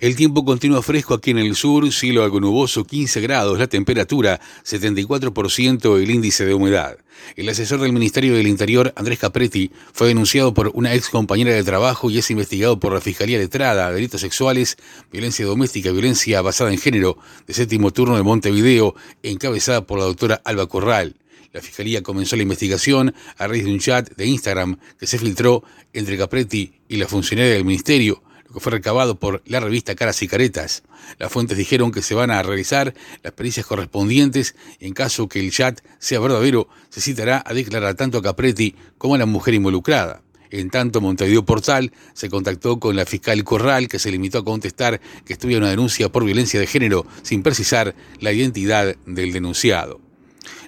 El tiempo continúa fresco aquí en el sur, cielo algo nuboso, 15 grados, la temperatura 74% el índice de humedad. El asesor del Ministerio del Interior, Andrés Capretti, fue denunciado por una ex compañera de trabajo y es investigado por la Fiscalía Letrada, delitos sexuales, violencia doméstica, violencia basada en género, de séptimo turno de Montevideo, encabezada por la doctora Alba Corral. La Fiscalía comenzó la investigación a raíz de un chat de Instagram que se filtró entre Capretti y la funcionaria del Ministerio que fue recabado por la revista Caras y Caretas. Las fuentes dijeron que se van a realizar las pericias correspondientes y en caso que el chat sea verdadero, se citará a declarar tanto a Capretti como a la mujer involucrada. En tanto, Montevideo Portal se contactó con la fiscal Corral, que se limitó a contestar que estudia una denuncia por violencia de género sin precisar la identidad del denunciado.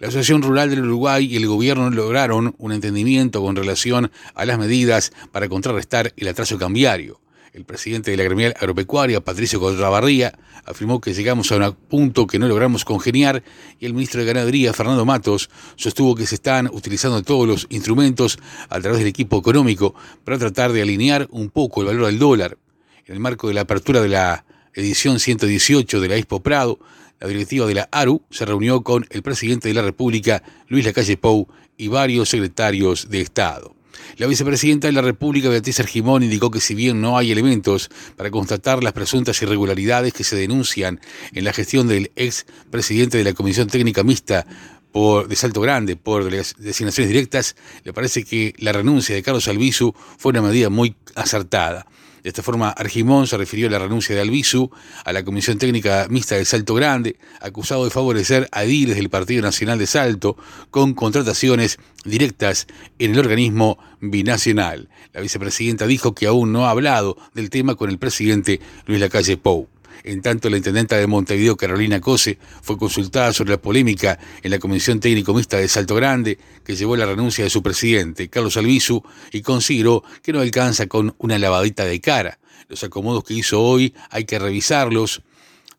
La Asociación Rural del Uruguay y el gobierno lograron un entendimiento con relación a las medidas para contrarrestar el atraso cambiario. El presidente de la gremial agropecuaria, Patricio Contrabarría, afirmó que llegamos a un punto que no logramos congeniar y el ministro de Ganadería, Fernando Matos, sostuvo que se están utilizando todos los instrumentos a través del equipo económico para tratar de alinear un poco el valor del dólar. En el marco de la apertura de la edición 118 de la Expo Prado, la directiva de la ARU se reunió con el presidente de la República, Luis Lacalle Pou, y varios secretarios de Estado. La vicepresidenta de la República, Beatriz Argimón, indicó que si bien no hay elementos para constatar las presuntas irregularidades que se denuncian en la gestión del ex presidente de la Comisión Técnica Mixta por, de Salto Grande por designaciones directas, le parece que la renuncia de Carlos Albizu fue una medida muy acertada. De esta forma, Argimón se refirió a la renuncia de Albizu a la Comisión Técnica Mixta de Salto Grande, acusado de favorecer a ediles del Partido Nacional de Salto con contrataciones directas en el organismo binacional. La vicepresidenta dijo que aún no ha hablado del tema con el presidente Luis Lacalle Pou. En tanto, la intendenta de Montevideo, Carolina Cose, fue consultada sobre la polémica en la Comisión Técnico Mixta de Salto Grande, que llevó la renuncia de su presidente, Carlos Albizu, y consideró que no alcanza con una lavadita de cara. Los acomodos que hizo hoy hay que revisarlos.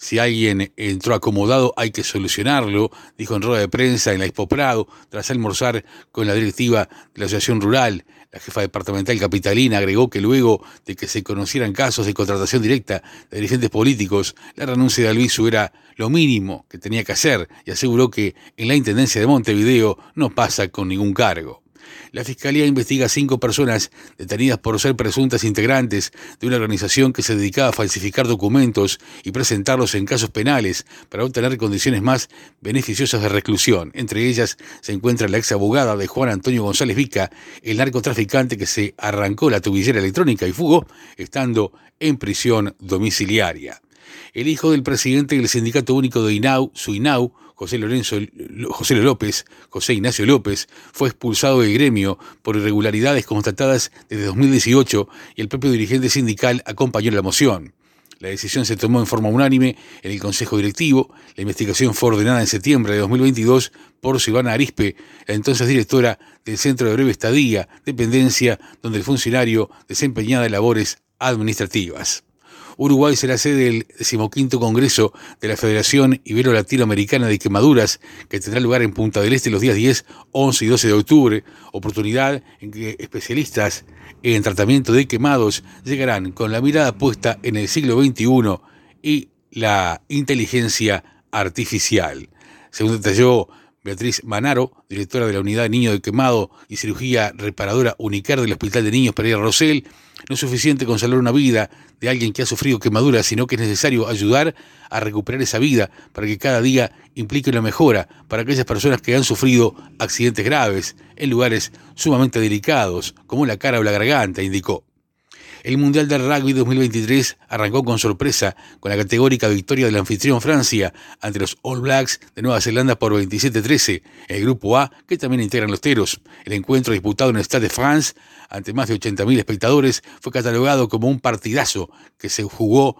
Si alguien entró acomodado hay que solucionarlo, dijo en rueda de prensa en la Expo Prado, tras almorzar con la directiva de la Asociación Rural. La jefa departamental capitalina agregó que luego de que se conocieran casos de contratación directa de dirigentes políticos, la renuncia de Albizu era lo mínimo que tenía que hacer y aseguró que en la Intendencia de Montevideo no pasa con ningún cargo. La Fiscalía investiga a cinco personas detenidas por ser presuntas integrantes de una organización que se dedicaba a falsificar documentos y presentarlos en casos penales para obtener condiciones más beneficiosas de reclusión. Entre ellas se encuentra la ex abogada de Juan Antonio González Vica, el narcotraficante que se arrancó la tubillera electrónica y fugó, estando en prisión domiciliaria. El hijo del presidente del Sindicato Único de INAU, SUINAU, José Lorenzo José López, José Ignacio López, fue expulsado del gremio por irregularidades constatadas desde 2018 y el propio dirigente sindical acompañó la moción. La decisión se tomó en forma unánime en el Consejo Directivo. La investigación fue ordenada en septiembre de 2022 por Silvana Arispe, la entonces directora del Centro de Breve Estadía, dependencia donde el funcionario desempeñaba labores administrativas. Uruguay será sede del decimoquinto Congreso de la Federación Ibero-Latinoamericana de Quemaduras, que tendrá lugar en Punta del Este los días 10, 11 y 12 de octubre, oportunidad en que especialistas en tratamiento de quemados llegarán con la mirada puesta en el siglo XXI y la inteligencia artificial. Según detalló Beatriz Manaro, directora de la Unidad Niño de Quemado y Cirugía Reparadora Unicar del Hospital de Niños Pereira Rosell, no es suficiente con salvar una vida de alguien que ha sufrido quemaduras, sino que es necesario ayudar a recuperar esa vida para que cada día implique una mejora para aquellas personas que han sufrido accidentes graves en lugares sumamente delicados, como la cara o la garganta, indicó. El Mundial del Rugby 2023 arrancó con sorpresa con la categórica victoria del anfitrión Francia ante los All Blacks de Nueva Zelanda por 27-13, el grupo A, que también integran los teros. El encuentro disputado en el Stade de France ante más de 80.000 espectadores fue catalogado como un partidazo que se jugó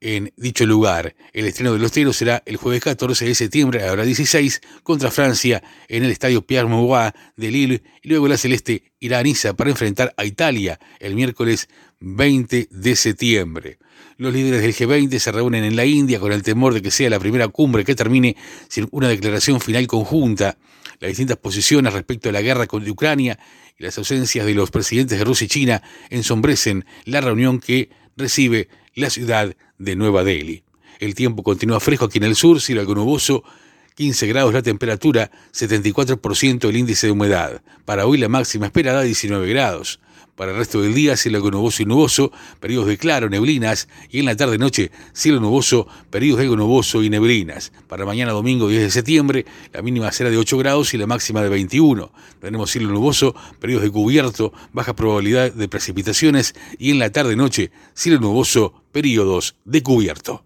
en dicho lugar. El estreno de los teros será el jueves 14 de septiembre a la hora 16 contra Francia en el estadio Pierre Mauroy de Lille y luego la celeste irá a Niza para enfrentar a Italia el miércoles 20 de septiembre. Los líderes del G20 se reúnen en la India con el temor de que sea la primera cumbre que termine sin una declaración final conjunta. Las distintas posiciones respecto a la guerra con Ucrania y las ausencias de los presidentes de Rusia y China ensombrecen la reunión que recibe la ciudad de Nueva Delhi. El tiempo continúa fresco aquí en el sur, cielo algo nuboso, 15 grados la temperatura, 74% el índice de humedad. Para hoy la máxima esperada 19 grados. Para el resto del día, cielo algo nuboso y nuboso, periodos de claro, neblinas, y en la tarde-noche, cielo nuboso, periodos de algo nuboso y neblinas. Para mañana domingo 10 de septiembre, la mínima será de 8 grados y la máxima de 21. Tenemos cielo nuboso, periodos de cubierto, baja probabilidad de precipitaciones, y en la tarde-noche, cielo nuboso, periodos de cubierto.